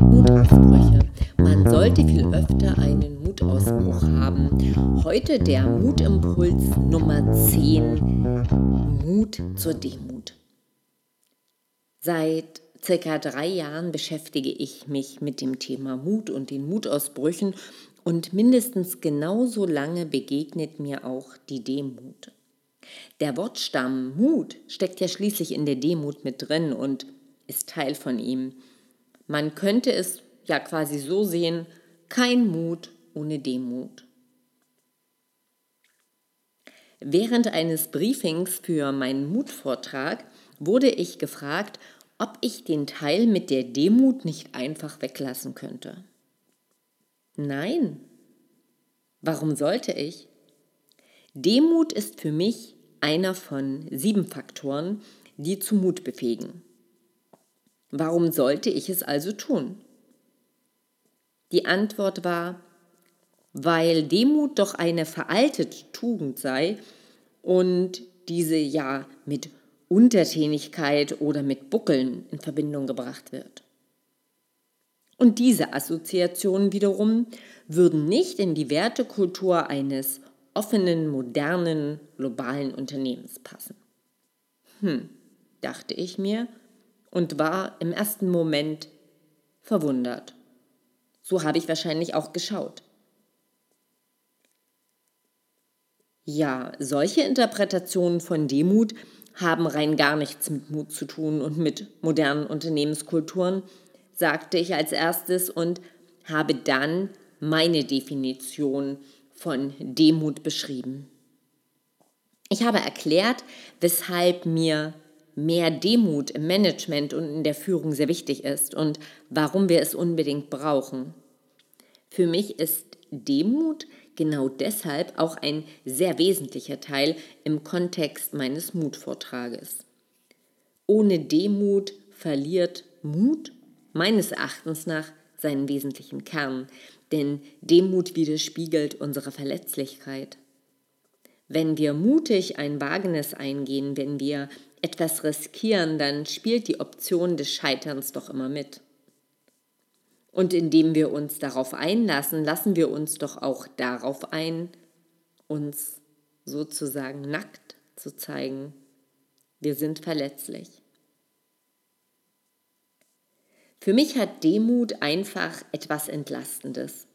Mutausbrüche. Man sollte viel öfter einen Mutausbruch haben. Heute der Mutimpuls Nummer 10. Mut zur Demut. Seit circa drei Jahren beschäftige ich mich mit dem Thema Mut und den Mutausbrüchen und mindestens genauso lange begegnet mir auch die Demut. Der Wortstamm Mut steckt ja schließlich in der Demut mit drin und ist Teil von ihm. Man könnte es ja quasi so sehen, kein Mut ohne Demut. Während eines Briefings für meinen Mutvortrag wurde ich gefragt, ob ich den Teil mit der Demut nicht einfach weglassen könnte. Nein. Warum sollte ich? Demut ist für mich einer von sieben Faktoren, die zu Mut befähigen. Warum sollte ich es also tun? Die Antwort war, weil Demut doch eine veraltete Tugend sei und diese ja mit Untertänigkeit oder mit Buckeln in Verbindung gebracht wird. Und diese Assoziationen wiederum würden nicht in die Wertekultur eines offenen, modernen, globalen Unternehmens passen. Hm, dachte ich mir und war im ersten Moment verwundert. So habe ich wahrscheinlich auch geschaut. Ja, solche Interpretationen von Demut haben rein gar nichts mit Mut zu tun und mit modernen Unternehmenskulturen, sagte ich als erstes und habe dann meine Definition von Demut beschrieben. Ich habe erklärt, weshalb mir mehr Demut im Management und in der Führung sehr wichtig ist und warum wir es unbedingt brauchen. Für mich ist Demut genau deshalb auch ein sehr wesentlicher Teil im Kontext meines Mutvortrages. Ohne Demut verliert Mut meines Erachtens nach seinen wesentlichen Kern, denn Demut widerspiegelt unsere Verletzlichkeit. Wenn wir mutig ein Wagnis eingehen, wenn wir etwas riskieren, dann spielt die Option des Scheiterns doch immer mit. Und indem wir uns darauf einlassen, lassen wir uns doch auch darauf ein, uns sozusagen nackt zu zeigen. Wir sind verletzlich. Für mich hat Demut einfach etwas Entlastendes.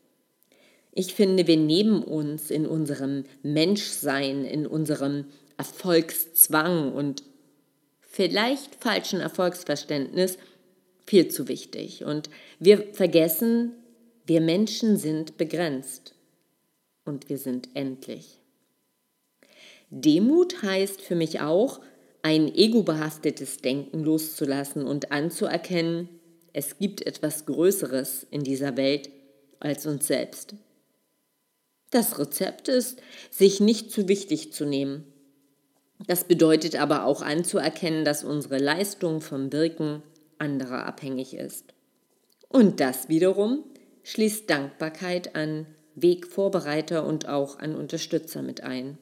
Ich finde, wir nehmen uns in unserem Menschsein, in unserem Erfolgszwang und vielleicht falschen Erfolgsverständnis viel zu wichtig. Und wir vergessen, wir Menschen sind begrenzt und wir sind endlich. Demut heißt für mich auch, ein egobehaftetes Denken loszulassen und anzuerkennen, es gibt etwas Größeres in dieser Welt als uns selbst. Das Rezept ist, sich nicht zu wichtig zu nehmen. Das bedeutet aber auch anzuerkennen, dass unsere Leistung vom Wirken anderer abhängig ist. Und das wiederum schließt Dankbarkeit an Wegvorbereiter und auch an Unterstützer mit ein.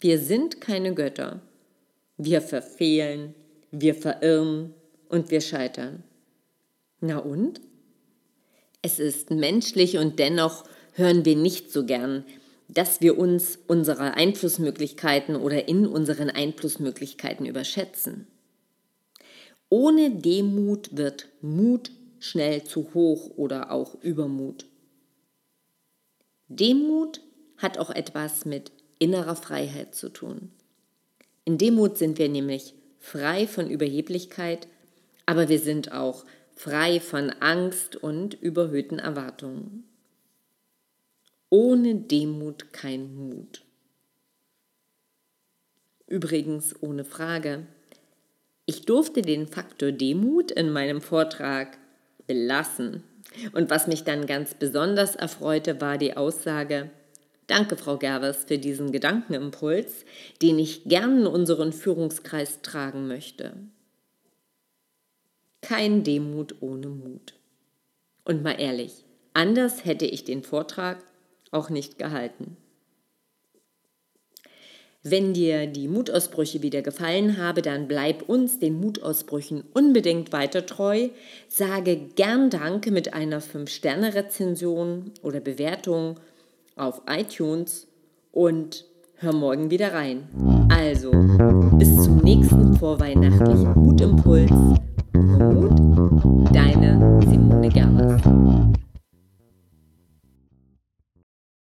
Wir sind keine Götter. Wir verfehlen, wir verirren und wir scheitern. Na und? Es ist menschlich und dennoch hören wir nicht so gern, dass wir uns unsere Einflussmöglichkeiten oder in unseren Einflussmöglichkeiten überschätzen. Ohne Demut wird Mut schnell zu hoch oder auch Übermut. Demut hat auch etwas mit innerer Freiheit zu tun. In Demut sind wir nämlich frei von Überheblichkeit, aber wir sind auch frei von Angst und überhöhten Erwartungen. Ohne Demut kein Mut. Übrigens ohne Frage, ich durfte den Faktor Demut in meinem Vortrag belassen. Und was mich dann ganz besonders erfreute, war die Aussage, Danke, Frau Gerwes, für diesen Gedankenimpuls, den ich gern in unseren Führungskreis tragen möchte. Kein Demut ohne Mut. Und mal ehrlich, anders hätte ich den Vortrag auch nicht gehalten. Wenn dir die Mutausbrüche wieder gefallen habe, dann bleib uns, den Mutausbrüchen, unbedingt weiter treu. Sage gern Danke mit einer 5-Sterne-Rezension oder Bewertung auf iTunes und hör morgen wieder rein. Also, bis zum nächsten vorweihnachtlichen Mutimpuls. Mut, deine Simone Gerlers.